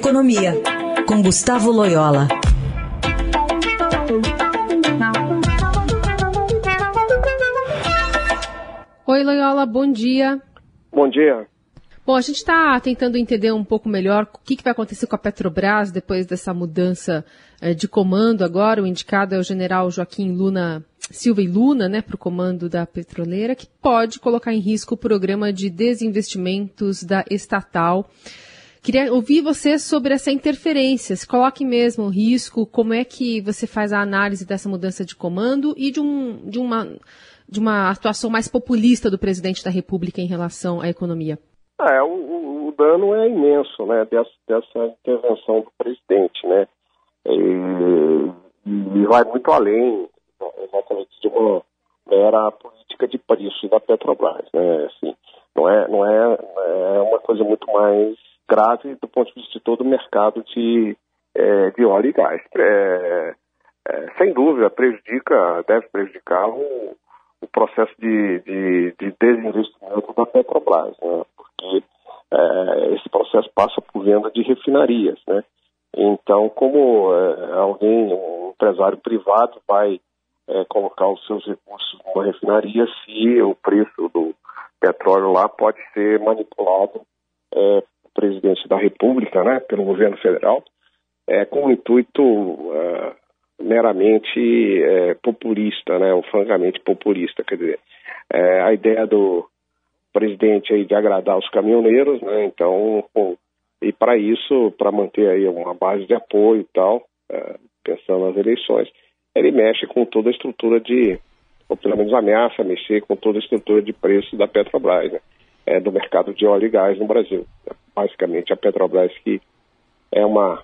Economia, com Gustavo Loyola. Oi, Loyola, bom dia. Bom dia. Bom, a gente está tentando entender um pouco melhor o que, que, vai acontecer com a Petrobras depois dessa mudança eh, de comando agora. O indicado é o general Joaquim Luna Silva e Luna, né, para o comando da petroleira, que pode colocar em risco o programa de desinvestimentos da estatal. Queria ouvir você sobre essa interferência. Se coloque mesmo o risco, como é que você faz a análise dessa mudança de comando e de, um, de, uma, de uma atuação mais populista do presidente da República em relação à economia? É, o, o dano é imenso, né, dessa, dessa intervenção do presidente, né, e, e vai muito além exatamente de uma mera política de preço da Petrobras, né? Assim, não é, não é, é uma coisa muito mais grave do ponto de vista de todo o mercado de, é, de óleo e gás. É, é, sem dúvida, prejudica, deve prejudicar o, o processo de, de, de, desinvestimento da Petrobras, né? porque é, esse processo passa por venda de refinarias, né? Então, como é, alguém, um empresário privado vai é, colocar os seus recursos numa refinaria se o preço do petróleo lá pode ser manipulado é, presidente da República, né, pelo governo federal, é, com o intuito é, meramente é, populista, né, ou francamente populista, quer dizer, é, a ideia do presidente aí de agradar os caminhoneiros, né, então, e para isso, para manter aí uma base de apoio e tal, é, pensando nas eleições, ele mexe com toda a estrutura de, ou pelo menos ameaça mexer com toda a estrutura de preço da Petrobras, né? é, do mercado de óleo e gás no Brasil. Basicamente, a Petrobras que é uma,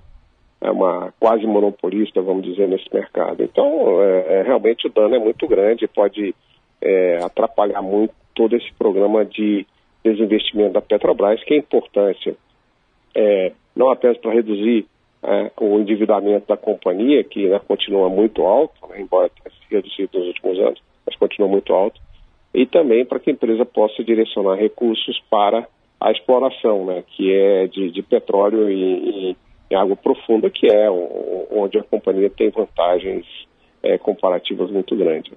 é uma quase monopolista, vamos dizer, nesse mercado. Então, é, é, realmente o dano é muito grande, pode é, atrapalhar muito todo esse programa de desinvestimento da Petrobras, que é importante é, não apenas para reduzir é, o endividamento da companhia, que né, continua muito alto, né, embora tenha se reduzido nos últimos anos, mas continua muito alto, e também para que a empresa possa direcionar recursos para a exploração, né, que é de, de petróleo em, em, água profunda, que é onde a companhia tem vantagens é, comparativas muito grandes.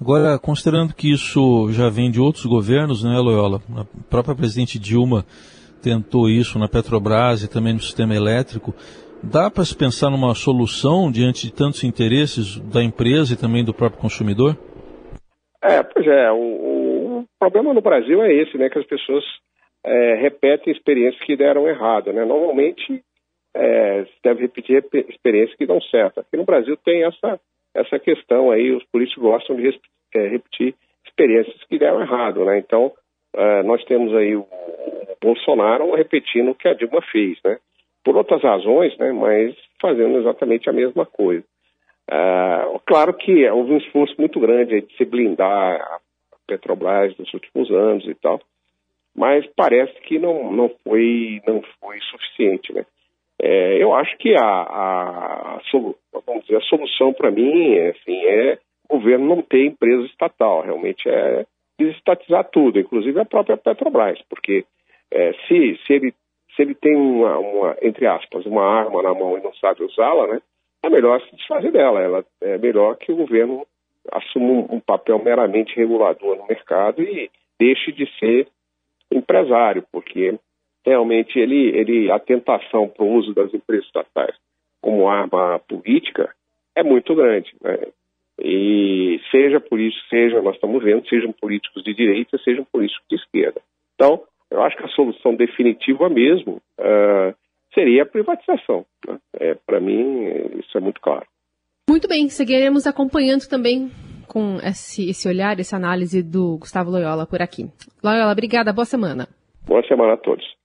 Agora, considerando que isso já vem de outros governos, né, Loyola? A própria presidente Dilma tentou isso na Petrobras e também no sistema elétrico. Dá para se pensar numa solução diante de tantos interesses da empresa e também do próprio consumidor? É, pois é. O, o problema no Brasil é esse, né? Que as pessoas é, repetem experiências que deram errado, né? Normalmente é, se deve repetir experiências que dão certo. Aqui no Brasil tem essa, essa questão aí, os políticos gostam de é, repetir experiências que deram errado, né? Então, é, nós temos aí o Bolsonaro repetindo o que a Dilma fez, né? Por outras razões, né? Mas fazendo exatamente a mesma coisa. Uh, claro que houve um esforço muito grande de se blindar a Petrobras nos últimos anos e tal, mas parece que não, não, foi, não foi suficiente, né? É, eu acho que a, a, a, vamos dizer, a solução para mim assim, é o governo não ter empresa estatal, realmente é desestatizar tudo, inclusive a própria Petrobras, porque é, se, se, ele, se ele tem uma, uma, entre aspas, uma arma na mão e não sabe usá-la, né, é melhor se desfazer dela. Ela, é melhor que o governo assuma um, um papel meramente regulador no mercado e deixe de ser empresário, porque realmente ele, ele a tentação para o uso das empresas estatais como arma política é muito grande. Né? E seja por isso, seja, nós estamos vendo, sejam políticos de direita, sejam políticos de esquerda. Então, eu acho que a solução definitiva mesmo uh, seria a privatização. Né? É, Para mim, isso é muito claro. Muito bem, seguiremos acompanhando também com esse, esse olhar, essa análise do Gustavo Loyola por aqui. Loyola, obrigada, boa semana. Boa semana a todos.